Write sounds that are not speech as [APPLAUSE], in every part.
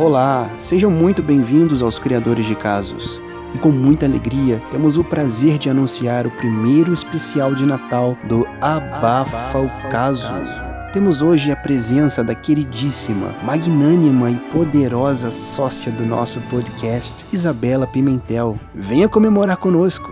Olá, sejam muito bem-vindos aos Criadores de Casos. E com muita alegria, temos o prazer de anunciar o primeiro especial de Natal do Abafa o Caso. Temos hoje a presença da queridíssima, magnânima e poderosa sócia do nosso podcast, Isabela Pimentel. Venha comemorar conosco.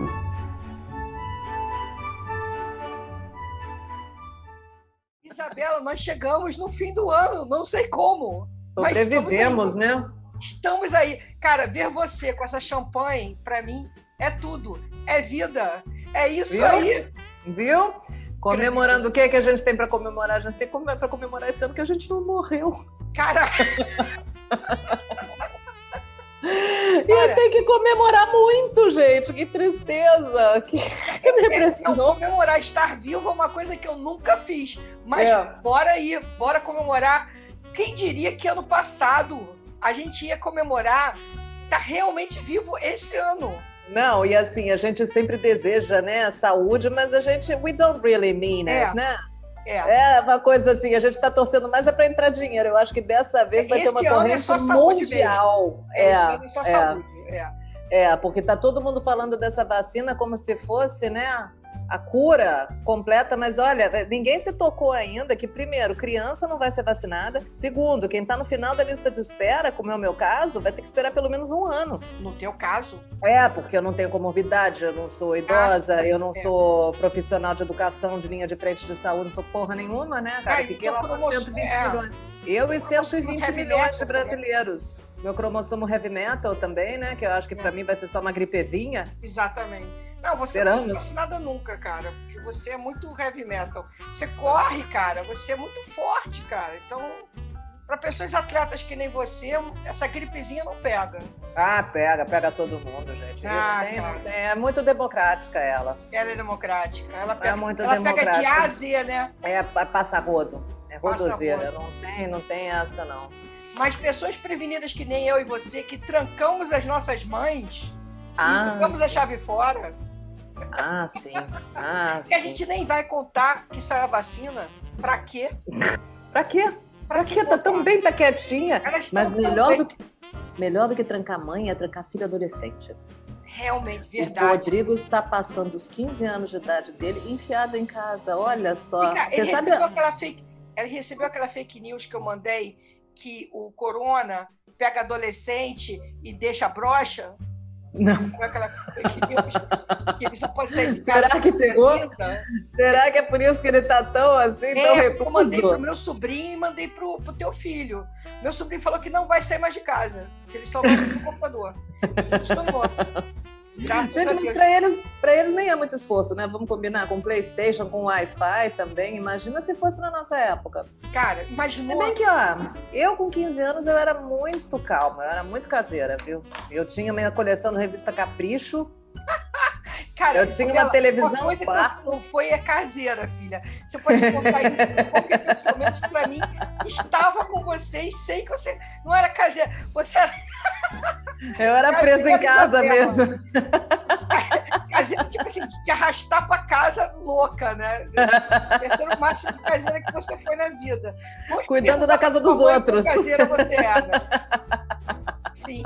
Isabela, nós chegamos no fim do ano, não sei como. Sobrevivemos, né? Estamos aí. Cara, ver você com essa champanhe, pra mim, é tudo. É vida. É isso Viu? aí. Viu? Comemorando o que que a gente tem para comemorar? A gente tem para comemorar esse ano que a gente não morreu. Cara, [LAUGHS] E tem que comemorar muito, gente. Que tristeza. Que, [LAUGHS] que é, não, depressão. comemorar estar vivo é uma coisa que eu nunca fiz. Mas É. bora aí, bora comemorar. Quem diria que ano passado a gente ia comemorar tá realmente vivo esse ano? Não, e assim, a gente sempre deseja, né, saúde, mas a gente, we don't really mean it, É. né? É. É uma coisa assim, a gente está torcendo mais é para entrar dinheiro. Eu acho que dessa vez vai ter Esse uma ano é corrente saúde mundial. É, É, é só é. saúde. É. É, porque tá todo mundo falando dessa vacina como se fosse, né, a cura completa, mas olha, ninguém se tocou ainda que primeiro, criança não vai ser vacinada, segundo, quem tá no final da lista de espera, como é o meu caso, vai ter que esperar pelo menos um ano. No teu caso, É, porque eu não tenho comorbidade, eu não sou idosa, eu não é. sou profissional de educação de linha de frente de saúde, não sou porra nenhuma, né, cara? Ah, Fiquei lá com cromossomo- 120 é. milhões. Eu e Cromossomo 120 heavy milhões de né? brasileiros. Meu cromossomo heavy metal também, né? Que eu acho que pra mim vai ser só uma gripezinha. exatamente. Não, você Esperamos. não foi vacinada nunca, cara. Porque você é muito heavy metal. Você corre, cara. Você é muito forte, cara. Então, para pessoas atletas que nem você, essa gripezinha não pega. Ah, pega, pega todo mundo, gente. Ah, tenho- é muito democrática ela. Ela é democrática. Ela pega, muito ela pega de democrática. A a Z, né? É pa- passa rodo. É rodozeira. rodo. Não tem, não tem essa, não. Mas pessoas prevenidas que nem eu e você, que trancamos as nossas mães, Ah, jogamos a chave fora, ah sim. Ah, que a gente nem vai contar que saiu a vacina. Pra quê? Pra quê? Pra quê? Tá tão bem, tá quietinha. Mas melhor do que, melhor do que trancar mãe é trancar filho adolescente. Realmente, O verdade. Rodrigo está passando os 15 anos de idade dele enfiado em casa. Olha só. Cá, ele, sabe. recebeu aquela fake, ele recebeu aquela fake news que eu mandei que o corona pega adolescente e deixa brocha? Não. Recebeu aquela que ele só pode sair de Será que com pegou? Será que é por isso que ele tá tão assim, tão É, eu mandei pro recluso? meu sobrinho e mandei pro, pro teu filho. Meu sobrinho falou que não vai sair mais de casa, que ele só vai no computador. Graças Gente, a mas pra eles, pra eles nem é muito esforço, né? Vamos combinar com Playstation, com Wi-Fi também. Imagina se fosse na nossa época. Cara, Se imaginou. bem que, ó, eu com 15 anos eu era muito calma, eu era muito caseira, viu? Eu tinha minha coleção de revista Capricho, Cara, eu tinha uma televisão Uma quarto. não foi é caseira, filha. Você pode contar isso, porque pessoalmente pra mim estava com você e sei que você não era caseira. Você era [LAUGHS] eu era presa em casa Isabela. mesmo. [LAUGHS] caseira, tipo assim, de te arrastar pra casa louca, né? Perdendo o máximo de caseira que você foi na vida. Cuidando da casa dos outros. caseira você [LAUGHS] era. Sim.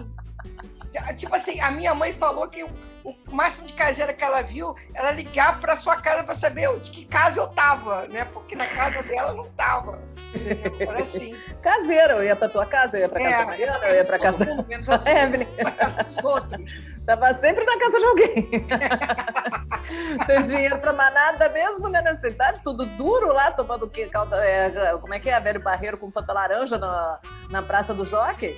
Tipo assim, a minha mãe falou que o, o máximo de caseira que ela viu era ligar pra sua casa pra saber de que casa eu tava, né? Porque na casa dela não tava. entendeu? Era assim. Caseira, eu ia pra tua casa, eu ia pra casa É, da Mariana, eu ia pra casa mundo, menos a [LAUGHS] da Evelyn. pra casa dos outros. Tava sempre na casa de alguém. [LAUGHS] Tem dinheiro pra mais nada mesmo, né? Nessa idade, tudo duro lá, tomando o quê? Calda, é, como é que é? Velho Barreiro com fanta laranja na, na Praça do Jockey?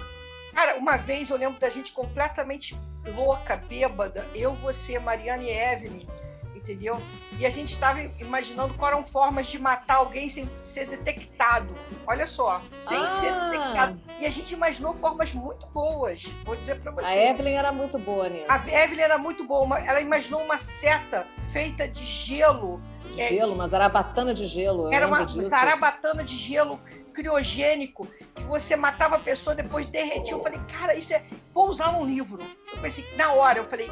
Cara, uma vez eu lembro da gente completamente louca, bêbada, eu, você, Mariana e Evelyn, entendeu? E a gente estava imaginando quais eram formas de matar alguém sem ser detectado. Olha só, sem ser Ah. detectado. E a gente imaginou formas muito boas, vou dizer pra você. A Evelyn era muito boa nisso. A Evelyn era muito boa, ela imaginou uma seta feita de gelo, é- Gelo, uma zarabatana de gelo. eu era uma disso. zarabatana de gelo criogênico, que você matava a pessoa, depois derretia. Eu falei, cara, isso é. Vou usar num livro. Eu pensei, na hora, eu falei,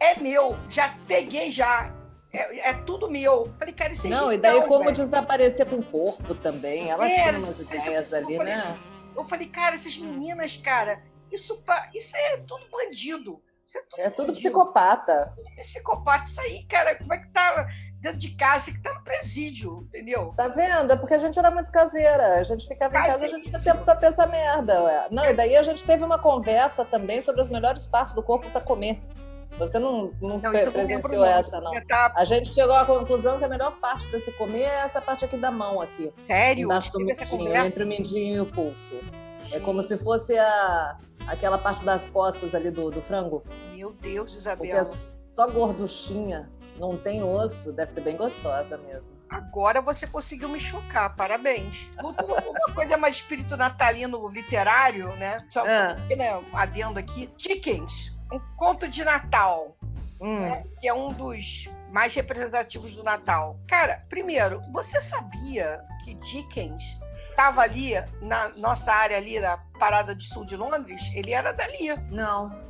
é meu, já peguei já. É, é tudo meu. Eu falei, cara, isso é Não, e daí como velho. desaparecer com o corpo também. Ela É, tinha umas ideias ali, corpo, né? Eu falei, cara, essas meninas, cara, isso, isso é tudo bandido. Isso é tudo, é tudo psicopata. Psicopata, isso aí, cara, como é que tá dentro de casa, que tá no presídio, entendeu? Tá vendo? É porque a gente era muito caseira. A gente ficava em casa, a gente tinha tempo pra pensar merda. Ué. Não, e daí a gente teve uma conversa também sobre as melhores partes do corpo para comer. Você não, não, não presenciou essa, não. Tá... A gente chegou à conclusão que a melhor parte para se comer é essa parte aqui da mão, aqui. Sério? Embaixo do mindinho, entre o mindinho e o pulso. É como se fosse a, aquela parte das costas ali do, do frango. Meu Deus, Isabel. Porque é só gorduchinha, não tem osso, deve ser bem gostosa mesmo. Agora você conseguiu me chocar, parabéns. Uma coisa mais espírito natalino literário, né? Só é. né, adendo aqui. Chickens, um conto de Natal, hum. né, que é um dos mais representativos do Natal. Cara, primeiro, você sabia que Dickens estava ali na nossa área ali na parada de sul de Londres? Ele era dali. Não.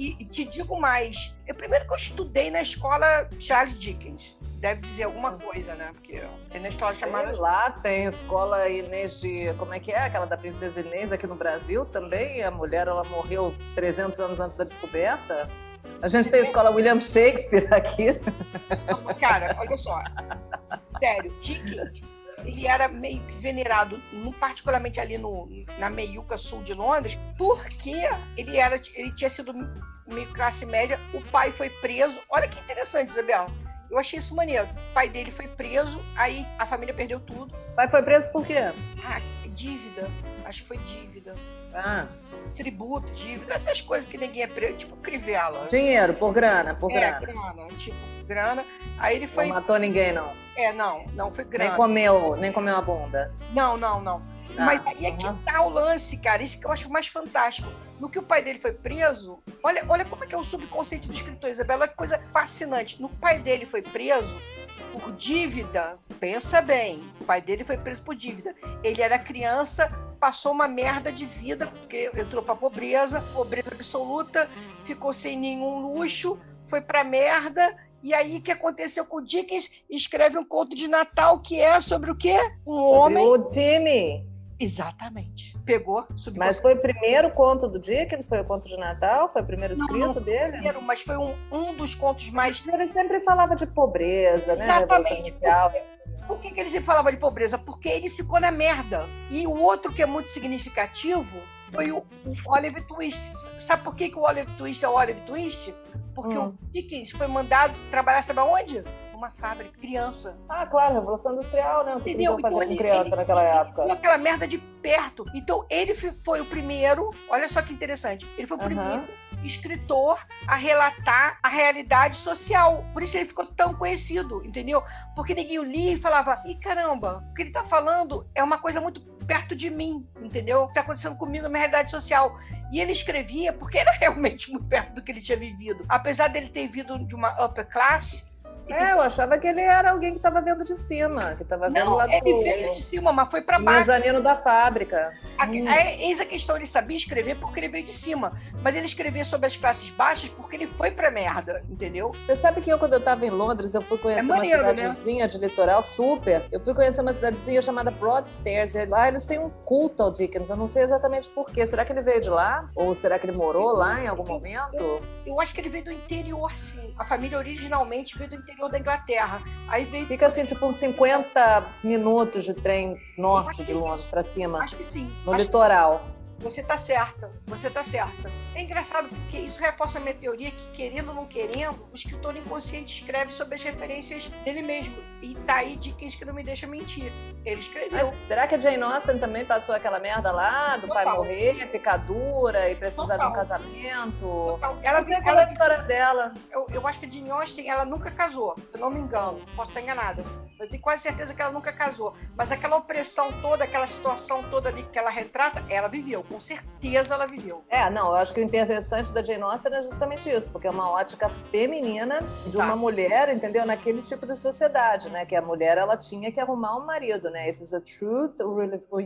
E, te digo mais, eu primeiro que eu estudei na escola Charles Dickens deve dizer alguma coisa, né? Porque tem na escola chamada. lá tem escola Inês de. Como é que é? Aquela da Princesa Inês aqui no Brasil também. A mulher ela morreu 300 anos antes da descoberta. A gente tem a escola William Shakespeare aqui. Cara, olha só. Sério, Dickens, ele era meio que venerado, particularmente ali no, na meiuca sul de Londres, porque ele, era, ele tinha sido meio classe média, o pai foi preso. Olha que interessante, Isabel eu achei isso maneiro. O pai dele foi preso, aí a família perdeu tudo. O pai foi preso por quê? Ah, dívida. Acho que foi dívida. Ah. Tributo, dívida, essas coisas que ninguém é preso, tipo crivela. Dinheiro, por grana, por é, grana. grana, tipo, grana. Aí ele foi. Não matou ninguém, não. É, não, não foi grana. Nem comeu, nem comeu a bunda. Não, não, não. Ah, Mas aí é que tá o lance, cara. Isso que eu acho mais fantástico. No que o pai dele foi preso, olha, olha como é que é o subconceito do escritor, Isabela. Olha que coisa fascinante. No pai dele foi preso por dívida. Pensa bem, o pai dele foi preso por dívida. Ele era criança, passou uma merda de vida, porque entrou pra pobreza, pobreza absoluta, ficou sem nenhum luxo, foi pra merda e aí, o que aconteceu com o Dickens? Escreve um conto de Natal que é sobre o quê? Um sobre homem. O time. Exatamente. Pegou, subiu. Mas foi o primeiro conto do Dickens? Foi o conto de Natal? Foi o primeiro escrito não, não dele? Primeiro, mas foi um, um dos contos mais. Ele sempre falava de pobreza, né? Exatamente. Por que, que ele sempre falava de pobreza? Porque ele ficou na merda. E o outro que é muito significativo foi o, Oliver Twist. Sabe por que, que o Oliver Twist é o Oliver Twist? Porque hum. o Dickens foi mandado trabalhar, sabe aonde? uma fábrica, criança. Ah, claro, Revolução Industrial, né? O que Entendeu? Então, com criança ele, naquela ele, época? Ele aquela merda de perto. Então, ele foi o primeiro, olha só que interessante, ele foi o primeiro escritor a relatar a realidade social. Por isso ele ficou tão conhecido, entendeu? Porque ninguém o lia e falava: ih, caramba, o que ele tá falando é uma coisa muito perto de mim, entendeu? O que tá acontecendo comigo na minha realidade social. E ele escrevia porque era [LAUGHS] realmente muito perto do que ele tinha vivido. Apesar dele ter vindo de uma upper class, é, eu achava que ele era alguém que estava vendo de cima, que estava vendo lá do... ele veio de cima, mas foi para baixo. mezanino da fábrica. A, hum. é, eis a questão, ele sabia escrever porque ele veio de cima, mas ele escrevia sobre as classes baixas porque ele foi pra merda, entendeu? Você sabe que eu, quando eu estava em Londres, eu fui conhecer é maneiro, uma né? cidadezinha né? de litoral super. Eu fui conhecer uma cidadezinha chamada Broadstairs, e lá eles têm um culto ao Dickens, eu não sei exatamente porquê. Será que ele veio de lá? Ou será que ele morou lá em algum momento? Eu, eu acho que ele veio do interior, sim. A família originalmente veio do interior da Inglaterra. Aí veio... Fica assim, tipo, uns 50 minutos de trem norte de Londres para cima. Acho que sim. No acho litoral. Que... Você tá certa, você tá certa. É engraçado porque isso reforça a minha teoria que, querendo ou não querendo, o escritor inconsciente escreve sobre as referências dele mesmo. E tá aí dicas que não me deixa mentir. Ele escreveu. Mas será que a Jane Austen também passou aquela merda lá do Total. pai morrer, picadura e precisar Total. de um casamento? Total. Ela tem aquela história dela. Eu, eu acho que a Jane Austen, ela nunca casou. Eu não me engano, posso estar enganada. Eu tenho quase certeza que ela nunca casou. Mas aquela opressão toda, aquela situação toda ali que ela retrata, ela viveu com certeza ela viveu. É, não, eu acho que interessante da Jane Austen é justamente isso, porque é uma ótica feminina de uma mulher, entendeu? Naquele tipo de sociedade, né? Que a mulher, ela tinha que arrumar um marido, né? It is a truth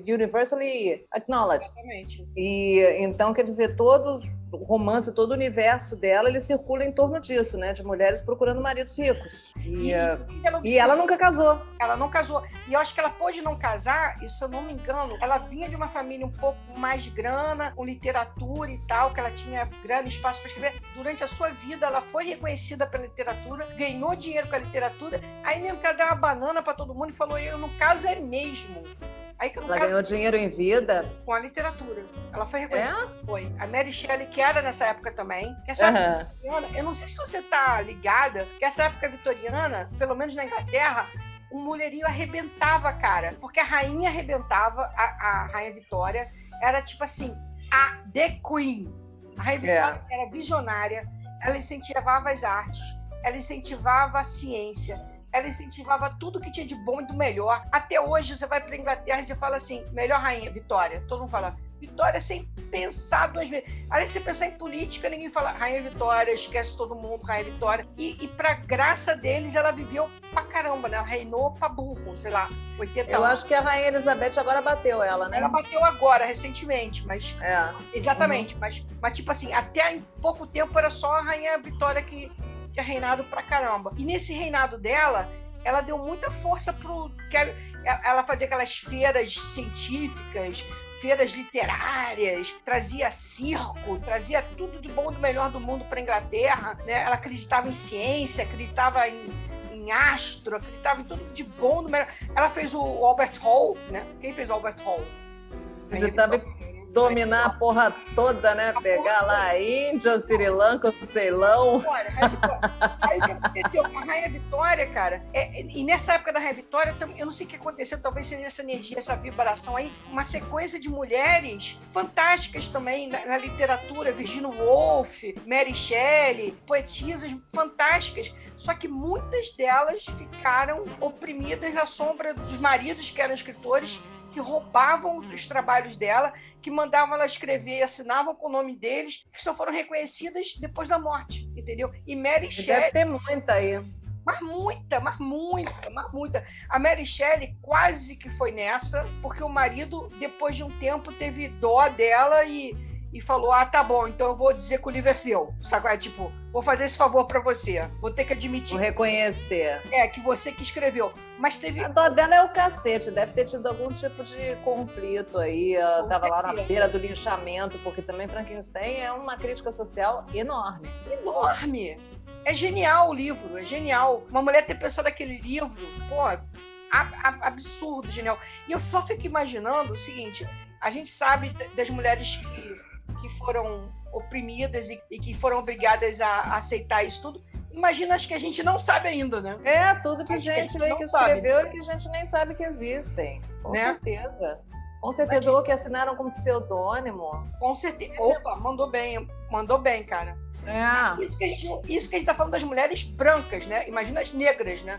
universally acknowledged. Exatamente. E então, quer dizer, todos o romance, todo o universo dela, ele circula em torno disso, né? De mulheres procurando maridos ricos. E, e, ela, e ela nunca casou. Ela não casou. E eu acho que ela pôde não casar, e se eu não me engano, ela vinha de uma família um pouco mais de grana, com literatura e tal, que ela tinha grande espaço para escrever. Durante a sua vida, ela foi reconhecida pela literatura, ganhou dinheiro com a literatura, aí mesmo que ela deu uma banana para todo mundo e falou: Eu, no caso, é mesmo. Aí ela caso, ganhou dinheiro em vida? Com a literatura. Ela foi reconhecida. É? Foi. A Mary Shelley, que era nessa época também. Que essa uhum. época vitoriana, eu não sei se você tá ligada, que essa época vitoriana, pelo menos na Inglaterra, o mulherio arrebentava, cara. Porque a rainha arrebentava, a, a rainha Vitória era tipo assim, a The Queen. A rainha Vitória é. era visionária, ela incentivava as artes, ela incentivava a ciência, ela incentivava tudo que tinha de bom e do melhor. Até hoje, você vai para Inglaterra e você fala assim: melhor rainha, Vitória. Todo mundo fala Vitória sem pensar duas vezes. Aí você pensar em política, ninguém fala Rainha Vitória, esquece todo mundo, Rainha Vitória. E, e pra graça deles, ela viveu pra caramba, né? Ela reinou pra burro, sei lá, 80 Eu acho que a Rainha Elizabeth agora bateu ela, né? Ela bateu agora, recentemente, mas. É. Exatamente, uhum. mas, mas tipo assim, até em pouco tempo era só a Rainha Vitória que, tinha reinado pra caramba. E nesse reinado dela, ela deu muita força pro. Ela fazia aquelas feiras científicas, feiras literárias, trazia circo, trazia tudo de bom e do melhor do mundo para Inglaterra. Né? Ela acreditava em ciência, acreditava em, em astro, acreditava em tudo de bom do melhor. Ela fez o Albert Hall, né? Quem fez o Albert Hall? Estava dominar a porra toda, né? Pegar lá a Índia, Sri Lanka, o Ceilão. Aí o que aconteceu? A Rainha Vitória, cara, é, e nessa época da Rainha Vitória, eu não sei o que aconteceu, talvez seja essa energia, essa vibração aí, uma sequência de mulheres fantásticas também na, na literatura, Virginia Woolf, Mary Shelley, poetisas fantásticas, só que muitas delas ficaram oprimidas na sombra dos maridos que eram escritores que roubavam os trabalhos dela, que mandavam ela escrever e assinavam com o nome deles, que só foram reconhecidas depois da morte, entendeu? E Mary Shelley... Deve ter muita aí. Mas muita, mas muita, mas muita. A Mary Shelley quase que foi nessa, porque o marido, depois de um tempo, teve dó dela e e falou: Ah, tá bom, então eu vou dizer que o livro é seu. Sabe? É tipo, vou fazer esse favor para você. Vou ter que admitir. Vou reconhecer. É, que você que escreveu. Mas teve. A dó dela é o cacete, deve ter tido algum tipo de conflito aí. Ela tava lá na beira do linchamento, porque também Frankenstein é uma crítica social enorme. Enorme! É genial o livro, é genial. Uma mulher ter pensado aquele livro, pô, absurdo, genial. E eu só fico imaginando o seguinte: a gente sabe das mulheres que que foram oprimidas e, e que foram obrigadas a, a, aceitar isso tudo. Imagina, acho que a gente não sabe ainda, né? É, tudo de acho gente que, que escreveu e que a gente nem sabe que existem. Com né? certeza. Com certeza, ou que assinaram como pseudônimo. Com certeza. Opa, mandou bem, mandou bem, cara. É. Isso que, a gente, isso que a gente tá falando das mulheres brancas, né? Imagina as negras, né?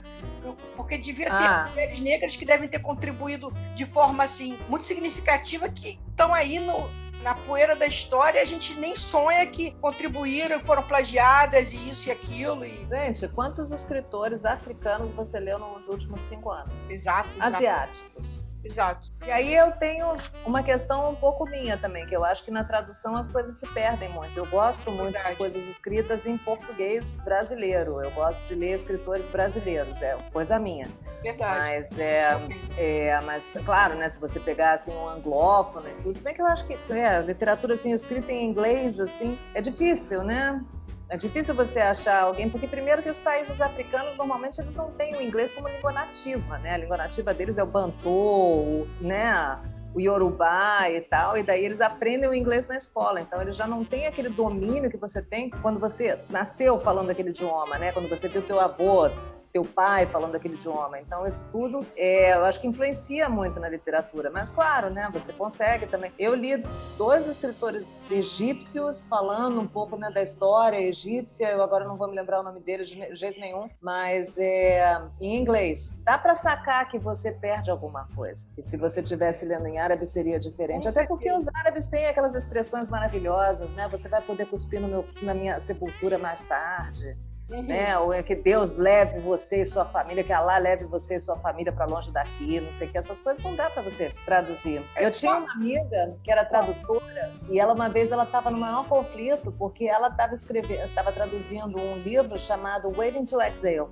Porque devia ter ah. mulheres negras que devem ter contribuído de forma, assim, muito significativa, que estão aí no, na poeira da história, a gente nem sonha que contribuíram, foram plagiadas e isso e aquilo. E... Gente, quantos escritores africanos você leu nos últimos cinco anos? Exato. exato. Asiáticos. Exato. E aí eu tenho uma questão um pouco minha também, que eu acho que na tradução as coisas se perdem muito. Eu gosto muito Verdade. de coisas escritas em português brasileiro. Eu gosto de ler escritores brasileiros, é coisa minha. Verdade. Mas é, é mas claro, né, se você pegar assim um anglófono e tudo, se bem que eu acho que é, literatura assim escrita em inglês assim, é difícil, né? É difícil você achar alguém, porque primeiro que os países africanos normalmente eles não têm o inglês como língua nativa, né? A língua nativa deles é o bantu, né? O yorubá e tal, e daí eles aprendem o inglês na escola, então eles já não têm aquele domínio que você tem quando você nasceu falando aquele idioma, né? Quando você viu teu avô teu pai falando aquele idioma. Então, isso tudo, é, eu acho que influencia muito na literatura. Mas, claro, né, você consegue também. Eu li dois escritores egípcios falando um pouco né, da história egípcia, eu agora não vou me lembrar o nome deles de jeito nenhum, mas é, em inglês. Dá para sacar que você perde alguma coisa. E se você estivesse lendo em árabe, seria diferente. Com Até certeza. porque os árabes têm aquelas expressões maravilhosas, né? Você vai poder cuspir no meu, na minha sepultura mais tarde Uhum. Né? Ou é que Deus leve você e sua família, que Allah leve você e sua família para longe daqui, não sei o que. Essas coisas não dá para você traduzir. Eu tinha uma amiga que era tradutora e ela uma vez ela estava no maior conflito porque ela estava escrevendo, estava traduzindo um livro chamado Waiting to Exhale.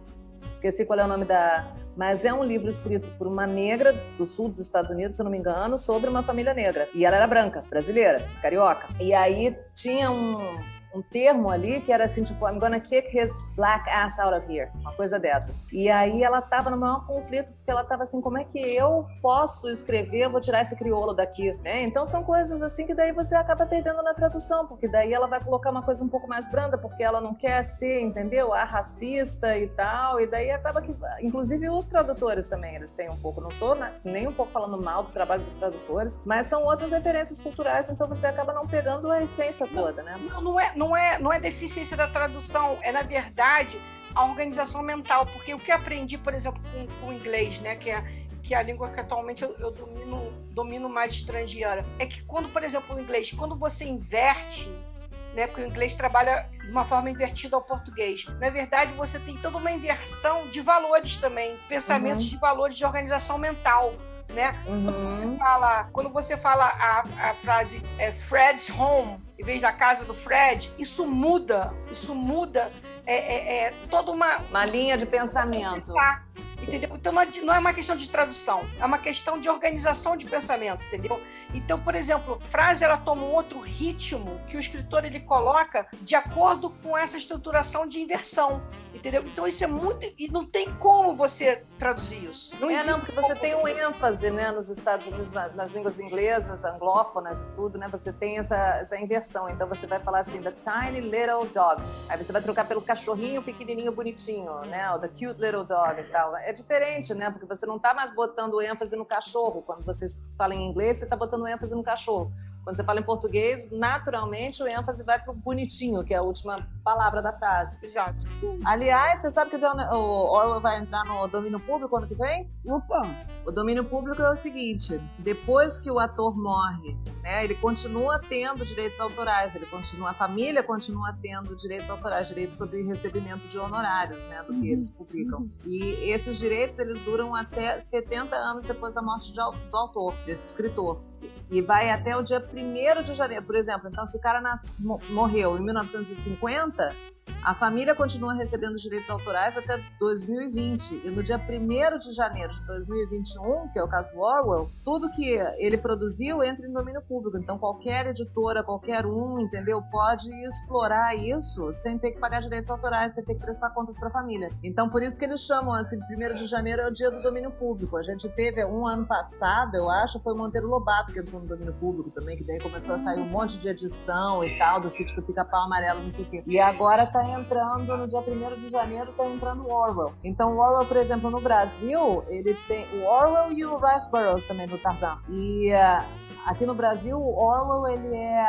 Esqueci qual é o nome da, mas é um livro escrito por uma negra do sul dos Estados Unidos, se não me engano, sobre uma família negra. E ela era branca, brasileira, carioca. E aí tinha um, um termo ali que era assim, tipo, I'm gonna kick his black ass out of here, uma coisa dessas. E aí ela tava no maior conflito, porque ela tava assim, como é que eu posso escrever, vou tirar esse crioulo daqui, né? Então são coisas assim que daí você acaba perdendo na tradução, porque daí ela vai colocar uma coisa um pouco mais branda, porque ela não quer ser, entendeu? A racista e tal, e daí acaba que, inclusive os tradutores também, eles têm um pouco, não tô nem um pouco falando mal do trabalho dos tradutores, mas são outras referências culturais, então você acaba não pegando a essência toda, né? Não, não é, não é, não é deficiência da tradução, é na verdade a organização mental, porque o que aprendi, por exemplo, com, com o inglês, né, que é que é a língua que atualmente eu, eu domino, domino mais estrangeira, é que quando, por exemplo, o inglês, quando você inverte né? Porque o inglês trabalha de uma forma invertida ao português. Na verdade, você tem toda uma inversão de valores também, pensamentos uhum. de valores de organização mental né? Uhum. Quando você fala, quando você fala a, a frase é, Fred's home, em vez da casa do Fred, isso muda, isso muda é, é, é toda uma... Uma linha de pensamento. Entendeu? Então não é, não é uma questão de tradução, é uma questão de organização de pensamento, entendeu? Então, por exemplo, frase ela toma um outro ritmo que o escritor ele coloca de acordo com essa estruturação de inversão, entendeu? Então isso é muito e não tem como você traduzir isso. Não é não, porque você tem um ênfase, né, nos Estados Unidos nas, nas línguas inglesas, anglófonas e tudo, né? Você tem essa, essa inversão. Então você vai falar assim, the tiny little dog. Aí você vai trocar pelo cachorrinho pequenininho bonitinho, né? O the cute little dog e tal. É diferente, né? Porque você não está mais botando ênfase no cachorro. Quando você fala em inglês, você está botando ênfase no cachorro. Quando você fala em português, naturalmente o ênfase vai para o bonitinho, que é a última palavra da frase. Exato. Aliás, você sabe que o Orwell vai entrar no domínio público ano que vem? Opa! O domínio público é o seguinte: depois que o ator morre, né, ele continua tendo direitos autorais, ele continua, a família continua tendo direitos autorais, direitos sobre recebimento de honorários, né, do que eles uhum. publicam. Uhum. E esses direitos eles duram até 70 anos depois da morte de, do autor, desse escritor. E vai até o dia 1 de janeiro, por exemplo. Então, se o cara nas, morreu em 1950, a família continua recebendo os direitos autorais até 2020. E no dia 1 de janeiro de 2021, que é o caso do Orwell, tudo que ele produziu entra em domínio público. Então, qualquer editora, qualquer um, entendeu, pode explorar isso sem ter que pagar direitos autorais, sem ter que prestar contas para a família. Então, por isso que eles chamam assim: 1 de janeiro é o dia do domínio público. A gente teve um ano passado, eu acho, foi o Monteiro Lobato que entrou no domínio público também, que daí começou a sair um monte de edição e tal, do sítio do Pica-Pau Amarelo, não sei o quê. E agora tá entrando, no dia 1 de janeiro, está entrando o Orwell. Então, o Orwell, por exemplo, no Brasil, ele tem o Orwell e o Rice Burroughs também do Tarzan. E uh, aqui no Brasil, o Orwell, ele é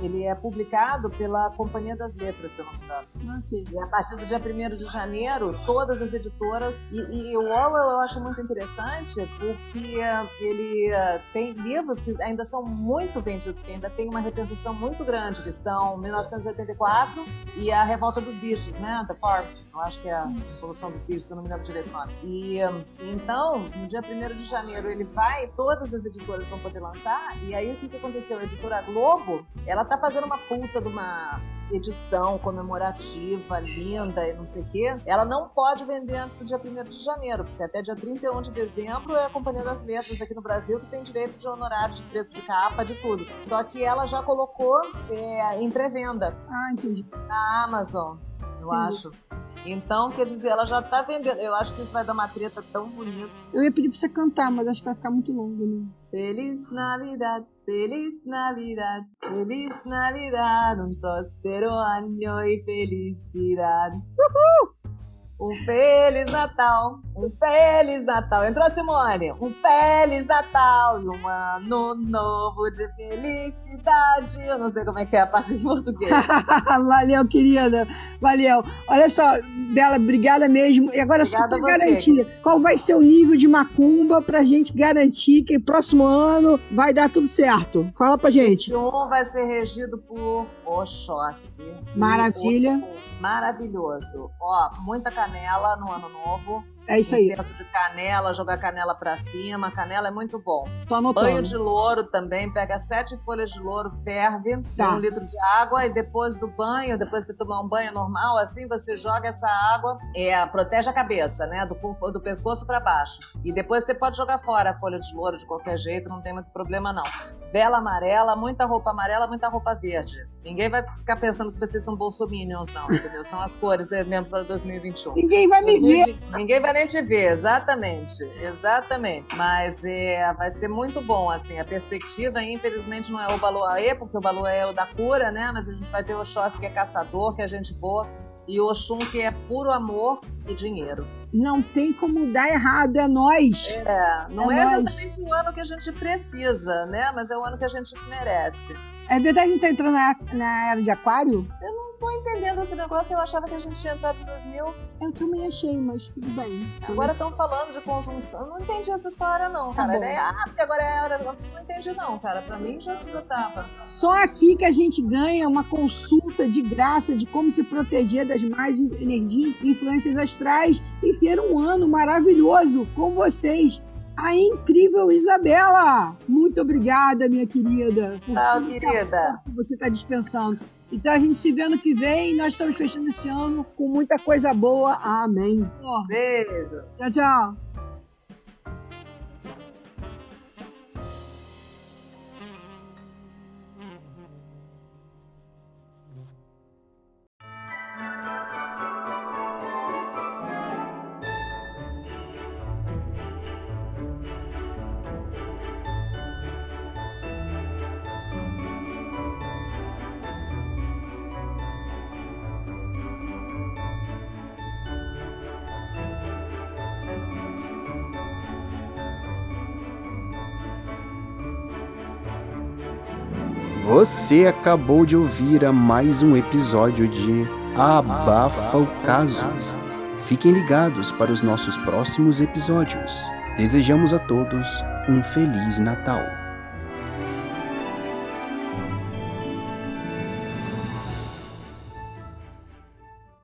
ele é publicado pela Companhia das Letras, se eu não me engano. Okay. E a partir do dia 1 de janeiro, todas as editoras. E, e, o Orwell eu acho muito interessante porque uh, ele uh, tem livros que ainda são muito vendidos, que ainda tem uma repercussão muito grande, que são 1984 e A Revolta dos Bichos, né? The Farm. Eu acho que é a Revolução dos Bichos, se eu não me lembro direito o nome. E então, no dia 1 de janeiro, ele vai, todas as editoras vão poder lançar. E aí o que, que aconteceu? A editora Globo, ela tá fazendo uma puta de uma edição comemorativa, linda e não sei o quê, ela não pode vender antes do dia 1 de janeiro, porque até dia 31 de dezembro é a Companhia das Letras aqui no Brasil que tem direito de honorário de preço de capa, de tudo. Só que ela já colocou é, em pré-venda. Ah, entendi. Na Amazon, eu entendi. acho. Então, quer dizer, ela já tá vendendo. Eu acho que isso vai dar uma treta tão bonita. Eu ia pedir pra você cantar, mas acho que vai ficar muito longo, né? Feliz Navidad, Feliz Navidad, Feliz Navidad, um próspero ano e felicidade. Uhul! Um Feliz Natal, um Feliz Natal. Entrou Simone. Um Feliz Natal e um ano novo de felicidade. Eu não sei como é que é a parte de português. [LAUGHS] Valeu, querida. Valeu. Olha só, Bela, obrigada mesmo. E agora obrigada só para garantir, qual vai ser o nível de macumba pra gente garantir que próximo ano vai dar tudo certo? Fala pra gente. Um vai ser regido por Oxóssi. Maravilha. Maravilhoso. Ó, muita canela no ano novo. É isso aí. De canela, jogar canela pra cima. Canela é muito bom. Tô anotando. Banho de louro também. Pega sete folhas de louro, ferve Tá. um litro de água e depois do banho, depois de você tomar um banho normal, assim, você joga essa água, é, protege a cabeça, né? Do, corpo- do pescoço pra baixo. E depois você pode jogar fora a folha de louro de qualquer jeito, não tem muito problema não. Vela amarela, muita roupa amarela, muita roupa verde. Ninguém vai ficar pensando que vocês são bolsominions, não, entendeu? São as cores é, mesmo para 2021. Ninguém vai me ver. Ninguém vai nem te ver, exatamente. Exatamente. Mas é, vai ser muito bom, assim. A perspectiva, infelizmente, não é o Baluaê, porque o Baluaê é o da cura, né? Mas a gente vai ter o Oxóssi, que é caçador, que é gente boa, e o Oxum, que é puro amor e dinheiro. Não tem como dar errado, é nós. É, não É é, exatamente o ano que a gente precisa, né? Mas é o ano que a gente merece. É verdade que a gente tá entrando na, na era de aquário? Tô entendendo esse negócio, eu achava que a gente tinha entrado em 2000. Eu também achei, mas tudo bem. Agora estão falando de conjunção. Eu não entendi essa história, não, cara. Tá bom. É, ah, porque agora é a hora. Não entendi, não, cara. Pra mim já, já tava. Só aqui que a gente ganha uma consulta de graça de como se proteger das más energias e influências astrais e ter um ano maravilhoso com vocês. A incrível Isabela! Muito obrigada, minha querida. por essa querida. que você está dispensando. Então a gente se vê ano que vem nós estamos fechando esse ano com muita coisa boa. Amém. Beijo. Tchau, tchau. Você acabou de ouvir a mais um episódio de Abafa o Caso. Fiquem ligados para os nossos próximos episódios. Desejamos a todos um Feliz Natal.